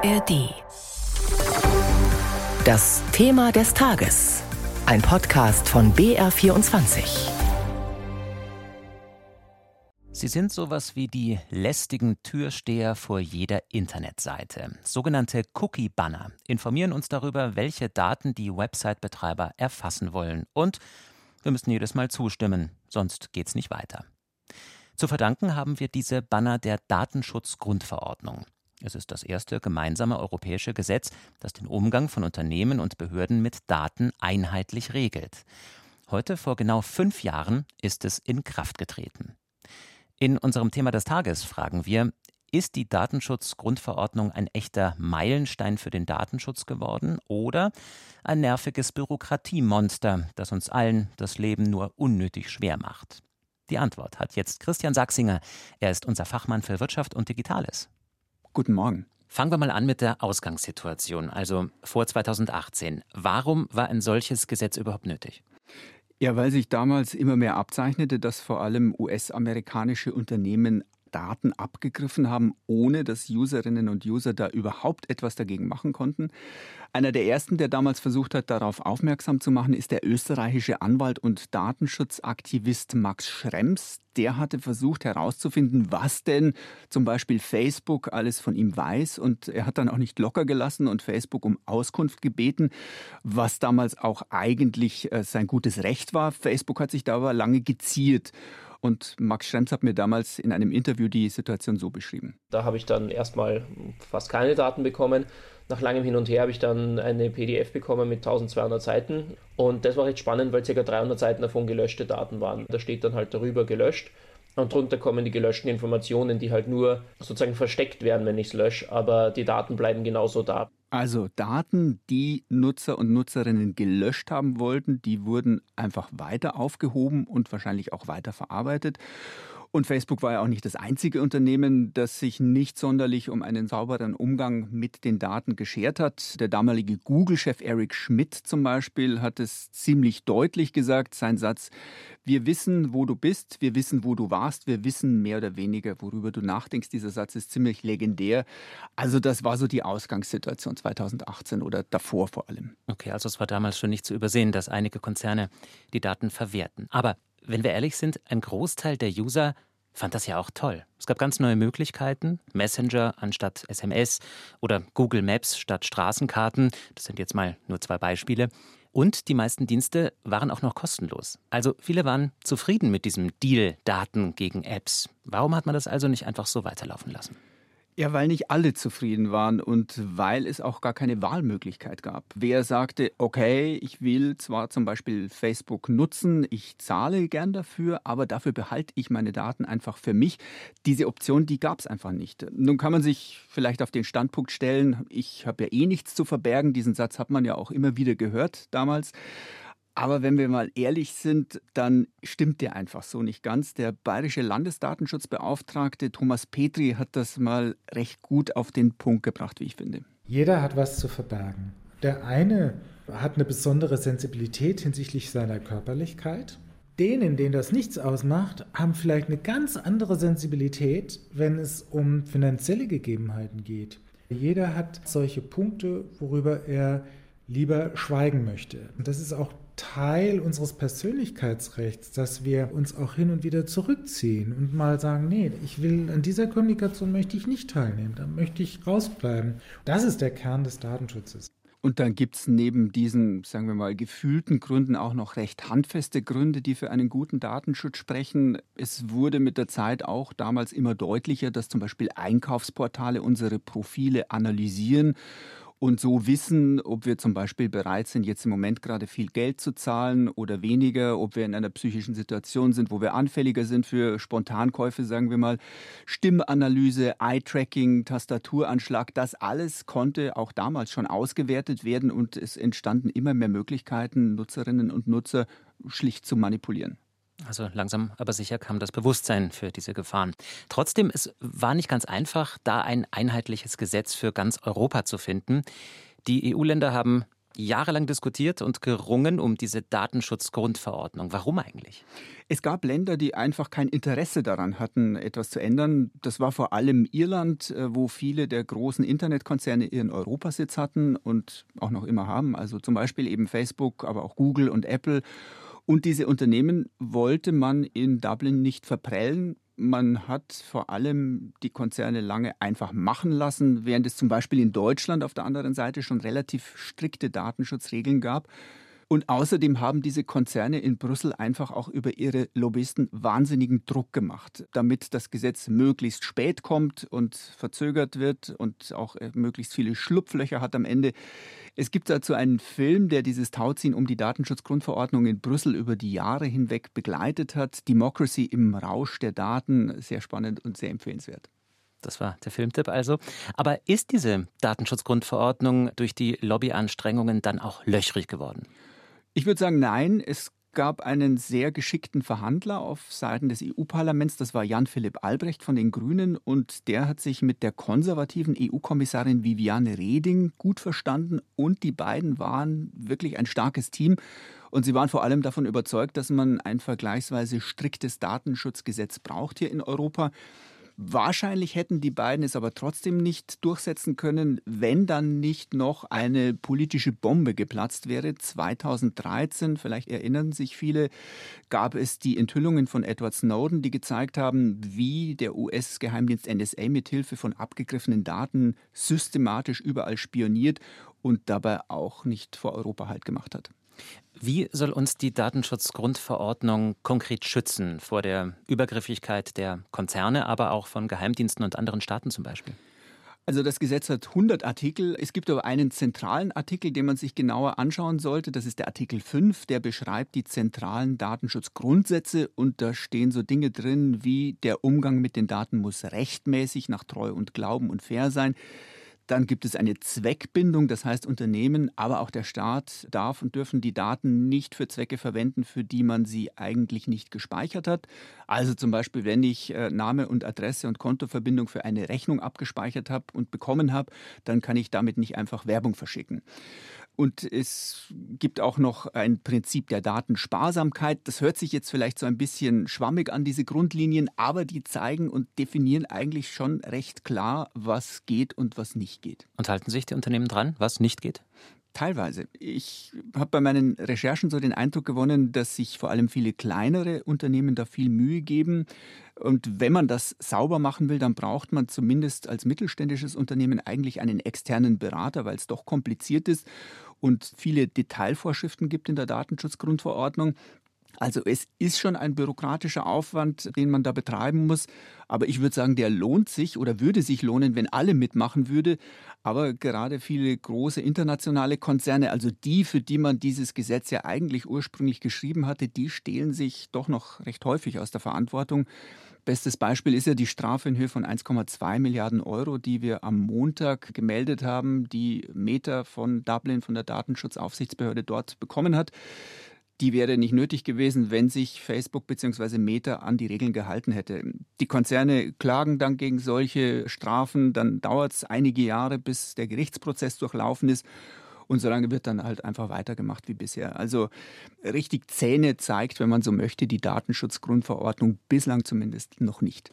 ARD. Das Thema des Tages. Ein Podcast von BR24. Sie sind sowas wie die lästigen Türsteher vor jeder Internetseite. Sogenannte Cookie-Banner informieren uns darüber, welche Daten die Website-Betreiber erfassen wollen. Und wir müssen jedes Mal zustimmen, sonst geht's nicht weiter. Zu verdanken haben wir diese Banner der Datenschutzgrundverordnung. Es ist das erste gemeinsame europäische Gesetz, das den Umgang von Unternehmen und Behörden mit Daten einheitlich regelt. Heute, vor genau fünf Jahren, ist es in Kraft getreten. In unserem Thema des Tages fragen wir, ist die Datenschutzgrundverordnung ein echter Meilenstein für den Datenschutz geworden oder ein nerviges Bürokratiemonster, das uns allen das Leben nur unnötig schwer macht? Die Antwort hat jetzt Christian Sachsinger. Er ist unser Fachmann für Wirtschaft und Digitales. Guten Morgen. Fangen wir mal an mit der Ausgangssituation, also vor 2018. Warum war ein solches Gesetz überhaupt nötig? Ja, weil sich damals immer mehr abzeichnete, dass vor allem US-amerikanische Unternehmen Daten abgegriffen haben, ohne dass Userinnen und User da überhaupt etwas dagegen machen konnten. Einer der ersten, der damals versucht hat, darauf aufmerksam zu machen, ist der österreichische Anwalt und Datenschutzaktivist Max Schrems. Der hatte versucht herauszufinden, was denn zum Beispiel Facebook alles von ihm weiß. Und er hat dann auch nicht locker gelassen und Facebook um Auskunft gebeten, was damals auch eigentlich äh, sein gutes Recht war. Facebook hat sich da aber lange geziert. Und Max Schrems hat mir damals in einem Interview die Situation so beschrieben. Da habe ich dann erstmal fast keine Daten bekommen. Nach langem Hin und Her habe ich dann eine PDF bekommen mit 1200 Seiten. Und das war recht spannend, weil ca. 300 Seiten davon gelöschte Daten waren. Da steht dann halt darüber gelöscht. Und drunter kommen die gelöschten Informationen, die halt nur sozusagen versteckt werden, wenn ich es lösche, aber die Daten bleiben genauso da. Also Daten, die Nutzer und Nutzerinnen gelöscht haben wollten, die wurden einfach weiter aufgehoben und wahrscheinlich auch weiter verarbeitet. Und Facebook war ja auch nicht das einzige Unternehmen, das sich nicht sonderlich um einen sauberen Umgang mit den Daten geschert hat. Der damalige Google-Chef Eric Schmidt zum Beispiel hat es ziemlich deutlich gesagt, sein Satz, wir wissen, wo du bist, wir wissen, wo du warst, wir wissen mehr oder weniger, worüber du nachdenkst. Dieser Satz ist ziemlich legendär. Also das war so die Ausgangssituation 2018 oder davor vor allem. Okay, also es war damals schon nicht zu übersehen, dass einige Konzerne die Daten verwerten. Aber wenn wir ehrlich sind, ein Großteil der User fand das ja auch toll. Es gab ganz neue Möglichkeiten, Messenger anstatt SMS oder Google Maps statt Straßenkarten. Das sind jetzt mal nur zwei Beispiele. Und die meisten Dienste waren auch noch kostenlos. Also viele waren zufrieden mit diesem Deal Daten gegen Apps. Warum hat man das also nicht einfach so weiterlaufen lassen? Ja, weil nicht alle zufrieden waren und weil es auch gar keine Wahlmöglichkeit gab. Wer sagte, okay, ich will zwar zum Beispiel Facebook nutzen, ich zahle gern dafür, aber dafür behalte ich meine Daten einfach für mich. Diese Option, die gab es einfach nicht. Nun kann man sich vielleicht auf den Standpunkt stellen, ich habe ja eh nichts zu verbergen. Diesen Satz hat man ja auch immer wieder gehört damals. Aber wenn wir mal ehrlich sind, dann stimmt der einfach so nicht ganz. Der bayerische Landesdatenschutzbeauftragte Thomas Petri hat das mal recht gut auf den Punkt gebracht, wie ich finde. Jeder hat was zu verbergen. Der eine hat eine besondere Sensibilität hinsichtlich seiner Körperlichkeit. Denen, denen das nichts ausmacht, haben vielleicht eine ganz andere Sensibilität, wenn es um finanzielle Gegebenheiten geht. Jeder hat solche Punkte, worüber er lieber schweigen möchte. Und das ist auch Teil unseres Persönlichkeitsrechts, dass wir uns auch hin und wieder zurückziehen und mal sagen, nee, ich will an dieser Kommunikation möchte ich nicht teilnehmen, da möchte ich rausbleiben. Das ist der Kern des Datenschutzes. Und dann gibt es neben diesen, sagen wir mal, gefühlten Gründen auch noch recht handfeste Gründe, die für einen guten Datenschutz sprechen. Es wurde mit der Zeit auch damals immer deutlicher, dass zum Beispiel Einkaufsportale unsere Profile analysieren und so wissen, ob wir zum Beispiel bereit sind, jetzt im Moment gerade viel Geld zu zahlen oder weniger, ob wir in einer psychischen Situation sind, wo wir anfälliger sind für Spontankäufe, sagen wir mal. Stimmanalyse, Eye-Tracking, Tastaturanschlag, das alles konnte auch damals schon ausgewertet werden und es entstanden immer mehr Möglichkeiten, Nutzerinnen und Nutzer schlicht zu manipulieren. Also langsam aber sicher kam das Bewusstsein für diese Gefahren. Trotzdem, es war nicht ganz einfach, da ein einheitliches Gesetz für ganz Europa zu finden. Die EU-Länder haben jahrelang diskutiert und gerungen um diese Datenschutzgrundverordnung. Warum eigentlich? Es gab Länder, die einfach kein Interesse daran hatten, etwas zu ändern. Das war vor allem Irland, äh, wo viele der großen Internetkonzerne ihren Europasitz hatten und auch noch immer haben. Also zum Beispiel eben Facebook, aber auch Google und Apple. Und diese Unternehmen wollte man in Dublin nicht verprellen. Man hat vor allem die Konzerne lange einfach machen lassen, während es zum Beispiel in Deutschland auf der anderen Seite schon relativ strikte Datenschutzregeln gab. Und außerdem haben diese Konzerne in Brüssel einfach auch über ihre Lobbyisten wahnsinnigen Druck gemacht, damit das Gesetz möglichst spät kommt und verzögert wird und auch äh, möglichst viele Schlupflöcher hat am Ende. Es gibt dazu einen Film, der dieses Tauziehen um die Datenschutzgrundverordnung in Brüssel über die Jahre hinweg begleitet hat. Democracy im Rausch der Daten. Sehr spannend und sehr empfehlenswert. Das war der Filmtipp also. Aber ist diese Datenschutzgrundverordnung durch die Lobbyanstrengungen dann auch löchrig geworden? Ich würde sagen, nein. Es gab einen sehr geschickten Verhandler auf Seiten des EU-Parlaments, das war Jan-Philipp Albrecht von den Grünen, und der hat sich mit der konservativen EU-Kommissarin Viviane Reding gut verstanden und die beiden waren wirklich ein starkes Team. Und sie waren vor allem davon überzeugt, dass man ein vergleichsweise striktes Datenschutzgesetz braucht hier in Europa. Wahrscheinlich hätten die beiden es aber trotzdem nicht durchsetzen können, wenn dann nicht noch eine politische Bombe geplatzt wäre. 2013, vielleicht erinnern sich viele, gab es die Enthüllungen von Edward Snowden, die gezeigt haben, wie der US-Geheimdienst NSA mit Hilfe von abgegriffenen Daten systematisch überall spioniert und dabei auch nicht vor Europa halt gemacht hat. Wie soll uns die Datenschutzgrundverordnung konkret schützen vor der Übergriffigkeit der Konzerne, aber auch von Geheimdiensten und anderen Staaten zum Beispiel? Also das Gesetz hat 100 Artikel. Es gibt aber einen zentralen Artikel, den man sich genauer anschauen sollte. Das ist der Artikel 5, der beschreibt die zentralen Datenschutzgrundsätze und da stehen so Dinge drin wie der Umgang mit den Daten muss rechtmäßig nach Treu und Glauben und fair sein. Dann gibt es eine Zweckbindung, das heißt Unternehmen, aber auch der Staat darf und dürfen die Daten nicht für Zwecke verwenden, für die man sie eigentlich nicht gespeichert hat. Also zum Beispiel, wenn ich äh, Name und Adresse und Kontoverbindung für eine Rechnung abgespeichert habe und bekommen habe, dann kann ich damit nicht einfach Werbung verschicken. Und es gibt auch noch ein Prinzip der Datensparsamkeit. Das hört sich jetzt vielleicht so ein bisschen schwammig an, diese Grundlinien, aber die zeigen und definieren eigentlich schon recht klar, was geht und was nicht geht. Und halten sich die Unternehmen dran, was nicht geht? Teilweise. Ich habe bei meinen Recherchen so den Eindruck gewonnen, dass sich vor allem viele kleinere Unternehmen da viel Mühe geben. Und wenn man das sauber machen will, dann braucht man zumindest als mittelständisches Unternehmen eigentlich einen externen Berater, weil es doch kompliziert ist und viele Detailvorschriften gibt in der Datenschutzgrundverordnung. Also es ist schon ein bürokratischer Aufwand, den man da betreiben muss. Aber ich würde sagen, der lohnt sich oder würde sich lohnen, wenn alle mitmachen würde. Aber gerade viele große internationale Konzerne, also die, für die man dieses Gesetz ja eigentlich ursprünglich geschrieben hatte, die stehlen sich doch noch recht häufig aus der Verantwortung. Bestes Beispiel ist ja die Strafe in Höhe von 1,2 Milliarden Euro, die wir am Montag gemeldet haben, die Meta von Dublin, von der Datenschutzaufsichtsbehörde dort bekommen hat die wäre nicht nötig gewesen, wenn sich Facebook bzw. Meta an die Regeln gehalten hätte. Die Konzerne klagen dann gegen solche Strafen, dann dauert es einige Jahre, bis der Gerichtsprozess durchlaufen ist. Und solange wird dann halt einfach weitergemacht wie bisher. Also richtig Zähne zeigt, wenn man so möchte, die Datenschutzgrundverordnung bislang zumindest noch nicht.